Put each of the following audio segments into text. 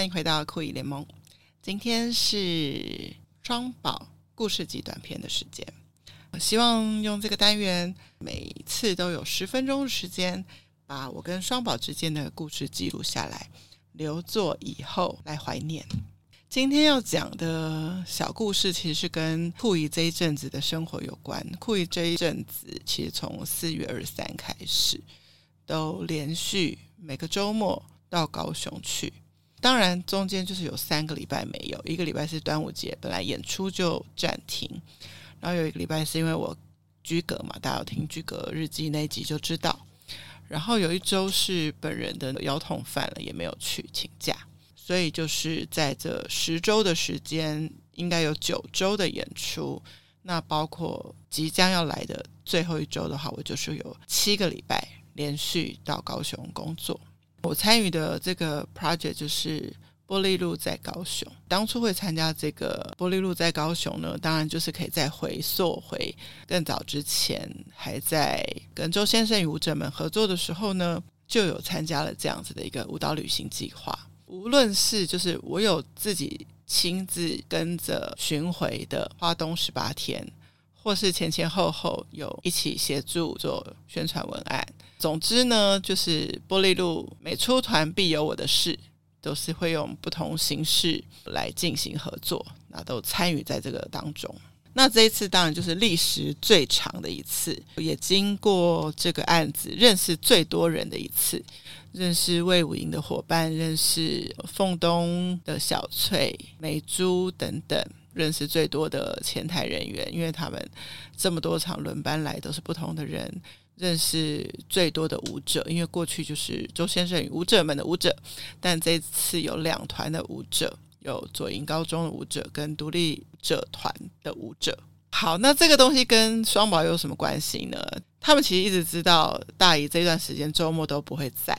欢迎回到酷姨联盟。今天是双宝故事集短片的时间。我希望用这个单元，每次都有十分钟的时间，把我跟双宝之间的故事记录下来，留作以后来怀念。今天要讲的小故事，其实是跟酷姨这一阵子的生活有关。酷姨这一阵子，其实从四月二十三开始，都连续每个周末到高雄去。当然，中间就是有三个礼拜没有，一个礼拜是端午节，本来演出就暂停。然后有一个礼拜是因为我居隔嘛，大家有听居隔日记那一集就知道。然后有一周是本人的腰痛犯了，也没有去请假，所以就是在这十周的时间，应该有九周的演出。那包括即将要来的最后一周的话，我就是有七个礼拜连续到高雄工作。我参与的这个 project 就是。玻璃路在高雄，当初会参加这个玻璃路在高雄呢，当然就是可以再回溯回更早之前，还在跟周先生与舞者们合作的时候呢，就有参加了这样子的一个舞蹈旅行计划。无论是就是我有自己亲自跟着巡回的花东十八天，或是前前后后有一起协助做宣传文案，总之呢，就是玻璃路每出团必有我的事。都是会用不同形式来进行合作，那都参与在这个当中。那这一次当然就是历时最长的一次，也经过这个案子认识最多人的一次，认识魏武营的伙伴，认识凤东的小翠、美珠等等，认识最多的前台人员，因为他们这么多场轮班来都是不同的人。认识最多的舞者，因为过去就是周先生与舞者们的舞者，但这次有两团的舞者，有左营高中的舞者跟独立者团的舞者。好，那这个东西跟双宝有什么关系呢？他们其实一直知道大姨这段时间周末都不会在，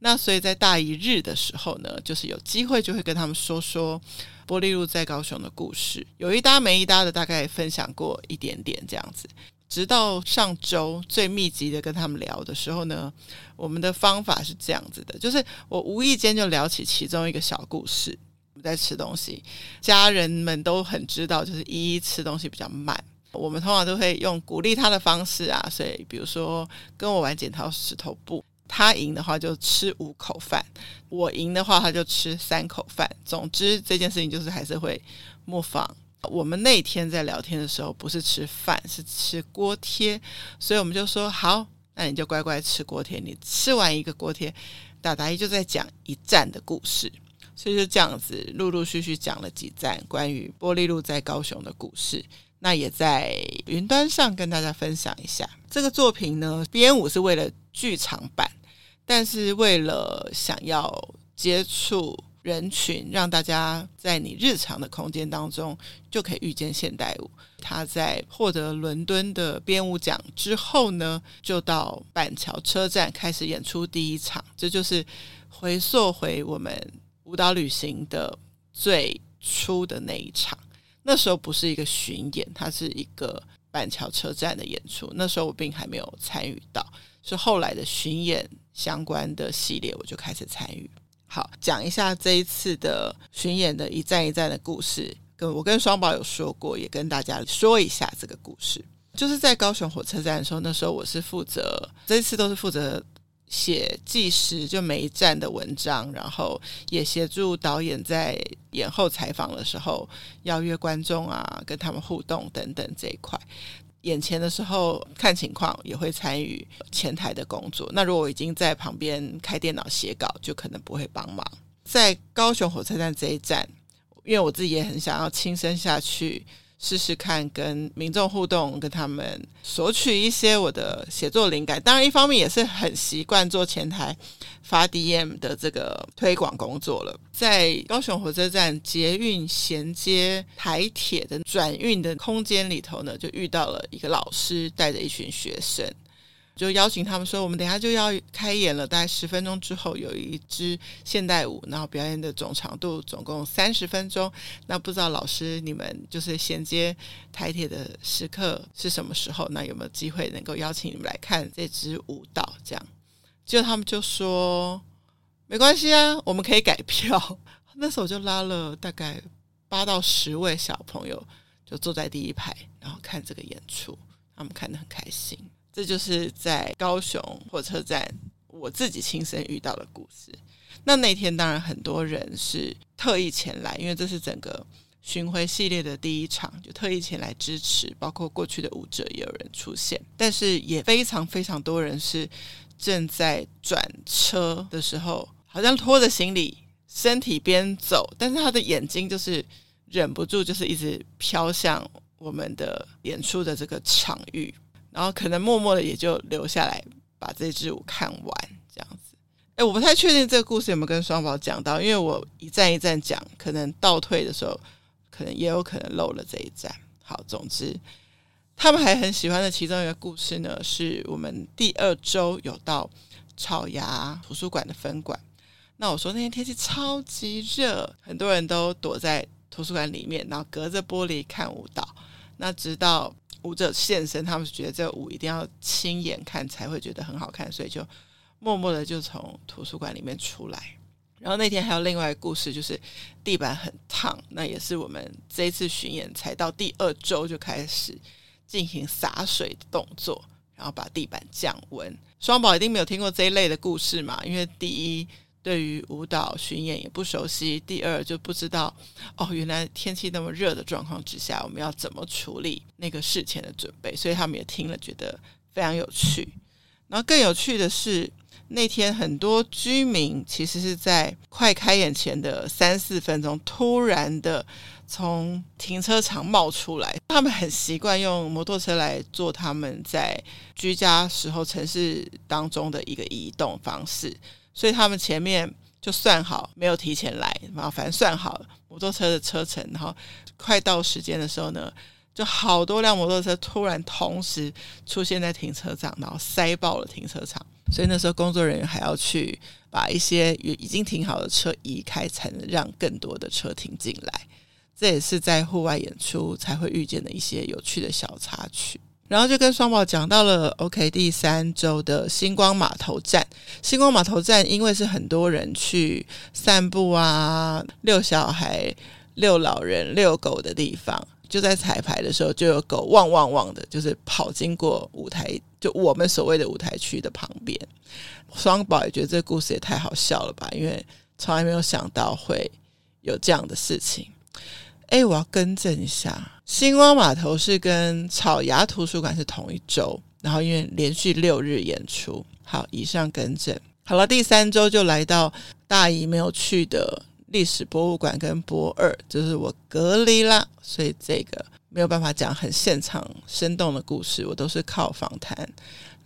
那所以在大一日的时候呢，就是有机会就会跟他们说说玻璃路在高雄的故事，有一搭没一搭的，大概分享过一点点这样子。直到上周最密集的跟他们聊的时候呢，我们的方法是这样子的，就是我无意间就聊起其中一个小故事。我们在吃东西，家人们都很知道，就是依依吃东西比较慢。我们通常都会用鼓励他的方式啊，所以比如说跟我玩剪刀石头布，他赢的话就吃五口饭，我赢的话他就吃三口饭。总之这件事情就是还是会模仿。我们那天在聊天的时候，不是吃饭，是吃锅贴，所以我们就说好，那你就乖乖吃锅贴。你吃完一个锅贴，大大姨就在讲一站的故事，所以就这样子陆陆续续讲了几站关于玻璃路在高雄的故事。那也在云端上跟大家分享一下这个作品呢。编舞是为了剧场版，但是为了想要接触。人群让大家在你日常的空间当中就可以遇见现代舞。他在获得伦敦的编舞奖之后呢，就到板桥车站开始演出第一场。这就是回溯回我们舞蹈旅行的最初的那一场。那时候不是一个巡演，它是一个板桥车站的演出。那时候我并还没有参与到，是后来的巡演相关的系列我就开始参与。好，讲一下这一次的巡演的一站一站的故事。跟我跟双宝有说过，也跟大家说一下这个故事。就是在高雄火车站的时候，那时候我是负责，这一次都是负责写纪实，就每一站的文章，然后也协助导演在演后采访的时候邀约观众啊，跟他们互动等等这一块。眼前的时候看情况，也会参与前台的工作。那如果我已经在旁边开电脑写稿，就可能不会帮忙。在高雄火车站这一站，因为我自己也很想要亲身下去。试试看跟民众互动，跟他们索取一些我的写作灵感。当然，一方面也是很习惯做前台发 DM 的这个推广工作了。在高雄火车站捷运衔接台铁的转运的空间里头呢，就遇到了一个老师带着一群学生。就邀请他们说，我们等下就要开演了，大概十分钟之后有一支现代舞，然后表演的总长度总共三十分钟。那不知道老师你们就是衔接台铁的时刻是什么时候？那有没有机会能够邀请你们来看这支舞蹈？这样，就他们就说没关系啊，我们可以改票。那时候就拉了大概八到十位小朋友，就坐在第一排，然后看这个演出，他们看得很开心。这就是在高雄火车站我自己亲身遇到的故事。那那天当然很多人是特意前来，因为这是整个巡回系列的第一场，就特意前来支持。包括过去的舞者也有人出现，但是也非常非常多人是正在转车的时候，好像拖着行李，身体边走，但是他的眼睛就是忍不住，就是一直飘向我们的演出的这个场域。然后可能默默的也就留下来把这支舞看完这样子。哎，我不太确定这个故事有没有跟双宝讲到，因为我一站一站讲，可能倒退的时候，可能也有可能漏了这一站。好，总之他们还很喜欢的其中一个故事呢，是我们第二周有到草芽图书馆的分馆。那我说那天天气超级热，很多人都躲在图书馆里面，然后隔着玻璃看舞蹈。那直到舞者现身，他们觉得这个舞一定要亲眼看才会觉得很好看，所以就默默的就从图书馆里面出来。然后那天还有另外一个故事，就是地板很烫，那也是我们这一次巡演才到第二周就开始进行洒水的动作，然后把地板降温。双宝一定没有听过这一类的故事嘛？因为第一。对于舞蹈巡演也不熟悉，第二就不知道哦，原来天气那么热的状况之下，我们要怎么处理那个事前的准备，所以他们也听了觉得非常有趣。然后更有趣的是，那天很多居民其实是在快开演前的三四分钟，突然的从停车场冒出来，他们很习惯用摩托车来做他们在居家时候城市当中的一个移动方式。所以他们前面就算好，没有提前来，然后反正算好摩托车的车程，然后快到时间的时候呢，就好多辆摩托车突然同时出现在停车场，然后塞爆了停车场。所以那时候工作人员还要去把一些已经停好的车移开，才能让更多的车停进来。这也是在户外演出才会遇见的一些有趣的小插曲。然后就跟双宝讲到了，OK，第三周的星光码头站。星光码头站因为是很多人去散步啊、遛小孩、遛老人、遛狗的地方，就在彩排的时候就有狗汪汪汪的，就是跑经过舞台，就我们所谓的舞台区的旁边。双宝也觉得这故事也太好笑了吧，因为从来没有想到会有这样的事情。哎，我要更正一下。星光码头是跟草衙图书馆是同一周，然后因为连续六日演出，好，以上更正。好了，第三周就来到大姨没有去的历史博物馆跟博二，就是我隔离啦，所以这个没有办法讲很现场生动的故事，我都是靠访谈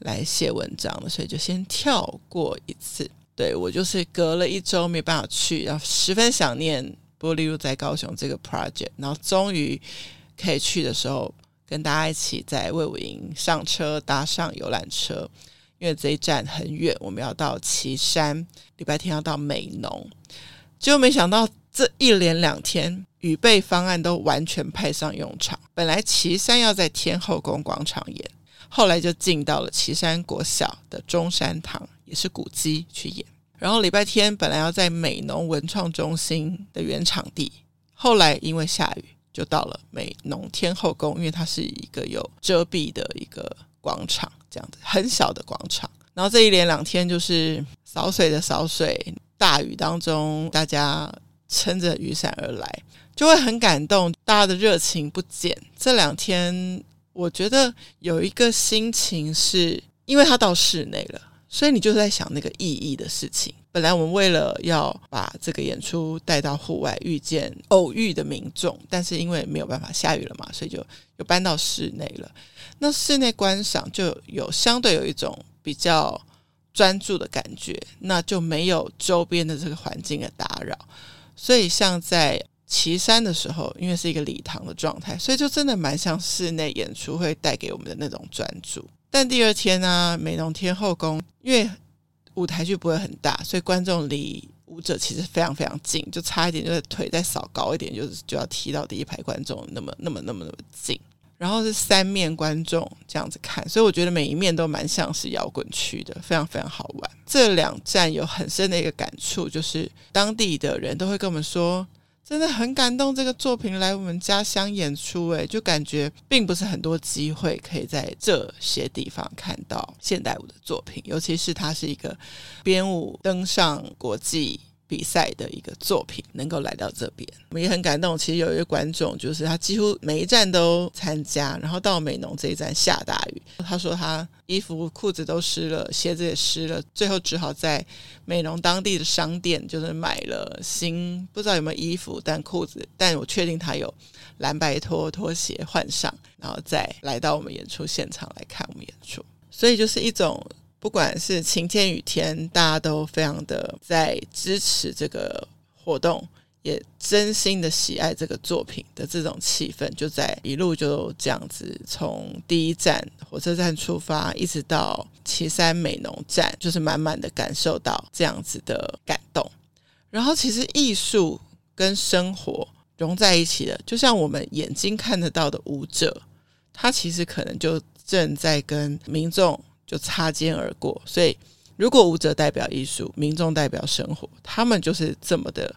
来写文章的，所以就先跳过一次。对，我就是隔了一周没办法去，然后十分想念波丽露在高雄这个 project，然后终于。可以去的时候，跟大家一起在魏武营上车，搭上游览车，因为这一站很远，我们要到旗山，礼拜天要到美浓。结果没想到这一连两天预备方案都完全派上用场。本来旗山要在天后宫广场演，后来就进到了旗山国小的中山堂，也是古迹去演。然后礼拜天本来要在美浓文创中心的原场地，后来因为下雨。就到了美浓天后宫，因为它是一个有遮蔽的一个广场，这样子很小的广场。然后这一连两天就是扫水的扫水，大雨当中大家撑着雨伞而来，就会很感动，大家的热情不减。这两天我觉得有一个心情是，因为它到室内了，所以你就是在想那个意义的事情。本来我们为了要把这个演出带到户外，遇见偶遇的民众，但是因为没有办法下雨了嘛，所以就又搬到室内了。那室内观赏就有相对有一种比较专注的感觉，那就没有周边的这个环境的打扰。所以像在岐山的时候，因为是一个礼堂的状态，所以就真的蛮像室内演出会带给我们的那种专注。但第二天呢、美浓天后宫，因为舞台剧不会很大，所以观众离舞者其实非常非常近，就差一点，就是腿再扫高一点，就是就要踢到第一排观众那么那么那么那么近。然后是三面观众这样子看，所以我觉得每一面都蛮像是摇滚区的，非常非常好玩。这两站有很深的一个感触，就是当地的人都会跟我们说，真的很感动这个作品来我们家乡演出，诶，就感觉并不是很多机会可以在这些地方看到现代舞的作品，尤其是它是一个编舞登上国际。比赛的一个作品能够来到这边，我们也很感动。其实有一个观众，就是他几乎每一站都参加，然后到美浓这一站下大雨，他说他衣服裤子都湿了，鞋子也湿了，最后只好在美浓当地的商店就是买了新，不知道有没有衣服，但裤子，但我确定他有蓝白拖拖鞋换上，然后再来到我们演出现场来看我们演出，所以就是一种。不管是晴天雨天，大家都非常的在支持这个活动，也真心的喜爱这个作品的这种气氛，就在一路就这样子，从第一站火车站出发，一直到岐山美浓站，就是满满的感受到这样子的感动。然后，其实艺术跟生活融在一起的，就像我们眼睛看得到的舞者，他其实可能就正在跟民众。就擦肩而过，所以如果舞者代表艺术，民众代表生活，他们就是这么的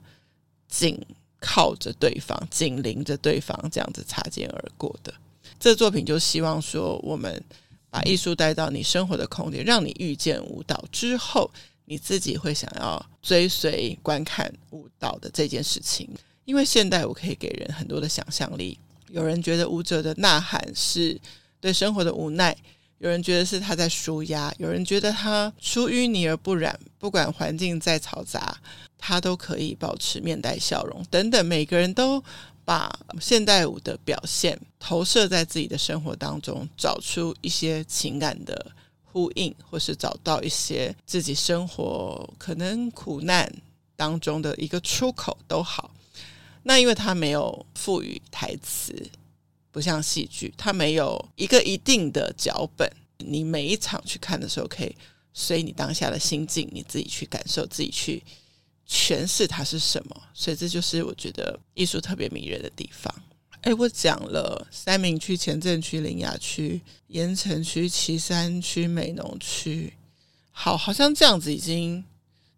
紧靠着对方，紧邻着对方，这样子擦肩而过的。这作品就希望说，我们把艺术带到你生活的空间，让你遇见舞蹈之后，你自己会想要追随观看舞蹈的这件事情。因为现代舞可以给人很多的想象力，有人觉得舞者的呐喊是对生活的无奈。有人觉得是他在舒压，有人觉得他出淤泥而不染，不管环境再嘈杂，他都可以保持面带笑容等等。每个人都把现代舞的表现投射在自己的生活当中，找出一些情感的呼应，或是找到一些自己生活可能苦难当中的一个出口都好。那因为他没有赋予台词。不像戏剧，它没有一个一定的脚本。你每一场去看的时候，可以随你当下的心境，你自己去感受，自己去诠释它是什么。所以这就是我觉得艺术特别迷人的地方。哎，我讲了三民区、前镇区、苓雅区、盐城区、旗山区、美浓区，好，好像这样子已经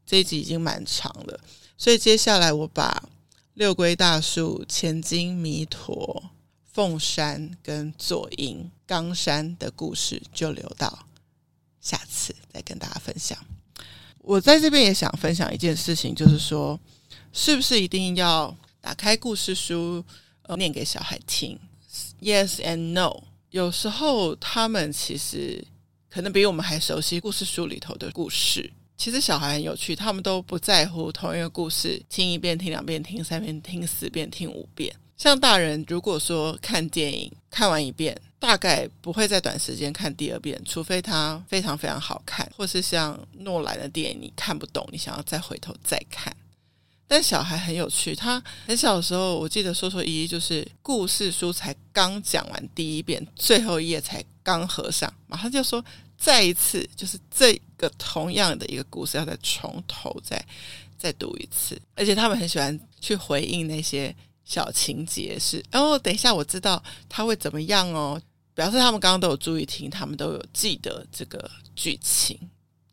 这一集已经蛮长了。所以接下来我把六龟大树、千金弥陀。凤山跟左营冈山的故事就留到下次再跟大家分享。我在这边也想分享一件事情，就是说，是不是一定要打开故事书，呃，念给小孩听？Yes and no。有时候他们其实可能比我们还熟悉故事书里头的故事。其实小孩很有趣，他们都不在乎同一个故事，听一遍、听两遍、听三遍、听四遍、听五遍。像大人如果说看电影看完一遍，大概不会在短时间看第二遍，除非它非常非常好看，或是像诺兰的电影你看不懂，你想要再回头再看。但小孩很有趣，他很小的时候，我记得说说依依就是故事书才刚讲完第一遍，最后一页才刚合上，马上就说再一次，就是这个同样的一个故事要再从头再再读一次，而且他们很喜欢去回应那些。小情节是哦，等一下我知道他会怎么样哦，表示他们刚刚都有注意听，他们都有记得这个剧情。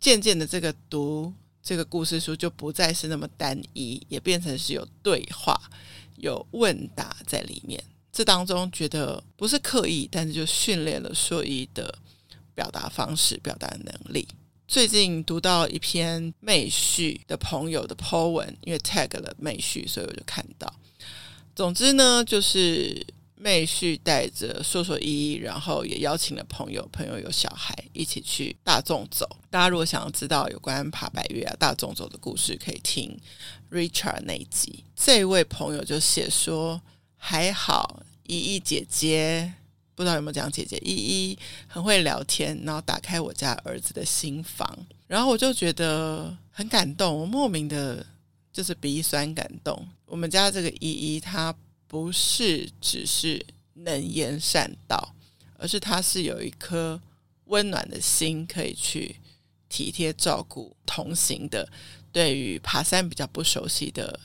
渐渐的，这个读这个故事书就不再是那么单一，也变成是有对话、有问答在里面。这当中觉得不是刻意，但是就训练了说一的表达方式、表达能力。最近读到一篇妹婿的朋友的 po 文，因为 tag 了妹婿，所以我就看到。总之呢，就是妹婿带着硕硕依依，然后也邀请了朋友，朋友有小孩一起去大众走。大家如果想要知道有关爬百岳啊、大众走的故事，可以听 Richard 那一集。这位朋友就写说：“还好依依姐姐，不知道有没有讲姐姐，依依很会聊天，然后打开我家儿子的心房，然后我就觉得很感动，我莫名的。”就是鼻酸感动。我们家这个依依，她不是只是能言善道，而是她是有一颗温暖的心，可以去体贴照顾同行的。对于爬山比较不熟悉的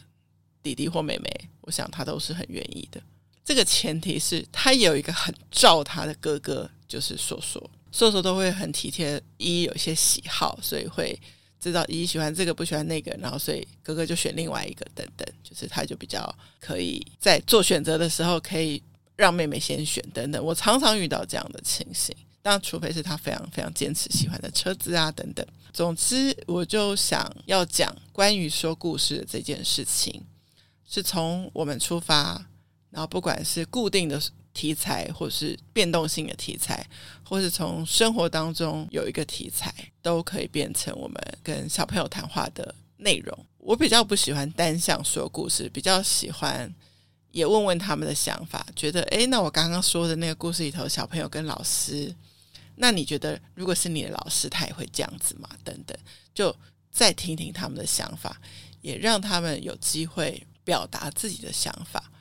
弟弟或妹妹，我想她都是很愿意的。这个前提是他有一个很照他的哥哥，就是硕硕，硕硕都会很体贴依依有一些喜好，所以会知道姨喜欢这个不喜欢那个，然后所以哥哥就选另外一个等等，就是他就比较可以在做选择的时候可以让妹妹先选等等。我常常遇到这样的情形，当然除非是他非常非常坚持喜欢的车子啊等等。总之，我就想要讲关于说故事的这件事情，是从我们出发。然后，不管是固定的题材，或是变动性的题材，或是从生活当中有一个题材，都可以变成我们跟小朋友谈话的内容。我比较不喜欢单向说故事，比较喜欢也问问他们的想法，觉得诶，那我刚刚说的那个故事里头，小朋友跟老师，那你觉得如果是你的老师，他也会这样子吗？等等，就再听听他们的想法，也让他们有机会表达自己的想法。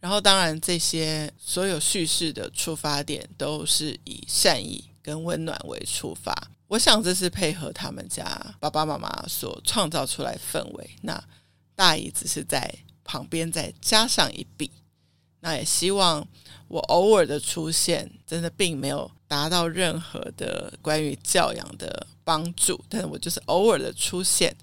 然后，当然，这些所有叙事的出发点都是以善意跟温暖为出发。我想这是配合他们家爸爸妈妈所创造出来氛围。那大姨只是在旁边再加上一笔。那也希望我偶尔的出现，真的并没有达到任何的关于教养的帮助，但是我就是偶尔的出现，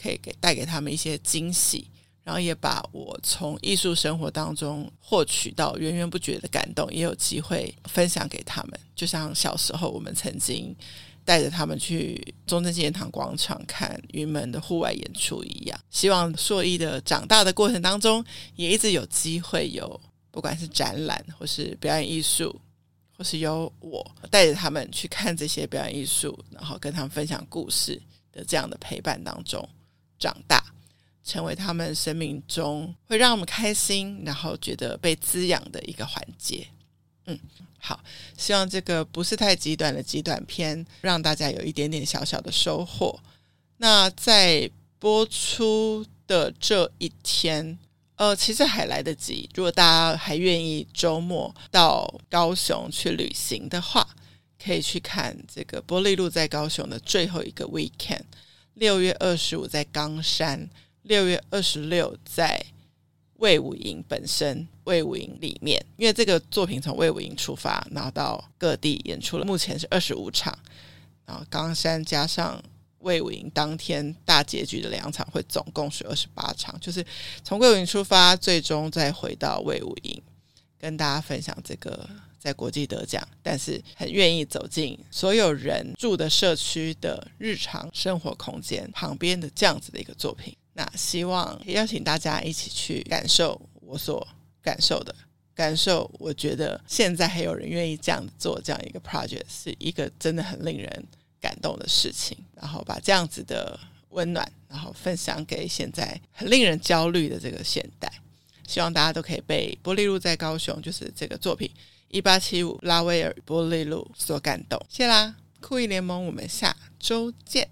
可以给带给他们一些惊喜。然后也把我从艺术生活当中获取到源源不绝的感动，也有机会分享给他们。就像小时候我们曾经带着他们去中正纪念堂广场看云门的户外演出一样。希望硕一的长大的过程当中，也一直有机会有，不管是展览或是表演艺术，或是由我带着他们去看这些表演艺术，然后跟他们分享故事的这样的陪伴当中长大。成为他们生命中会让我们开心，然后觉得被滋养的一个环节。嗯，好，希望这个不是太极短的极短篇，让大家有一点点小小的收获。那在播出的这一天，呃，其实还来得及。如果大家还愿意周末到高雄去旅行的话，可以去看这个波丽露在高雄的最后一个 weekend，六月二十五在冈山。六月二十六在魏武营本身，魏武营里面，因为这个作品从魏武营出发，然后到各地演出了，目前是二十五场，然后冈山加上魏武营当天大结局的两场，会总共是二十八场，就是从魏武营出发，最终再回到魏武营，跟大家分享这个在国际得奖，但是很愿意走进所有人住的社区的日常生活空间旁边的这样子的一个作品。那希望邀请大家一起去感受我所感受的感受。我觉得现在还有人愿意这样做这样一个 project，是一个真的很令人感动的事情。然后把这样子的温暖，然后分享给现在很令人焦虑的这个现代。希望大家都可以被波丽露在高雄，就是这个作品一八七五拉威尔波丽露所感动。谢啦，酷艺联盟，我们下周见。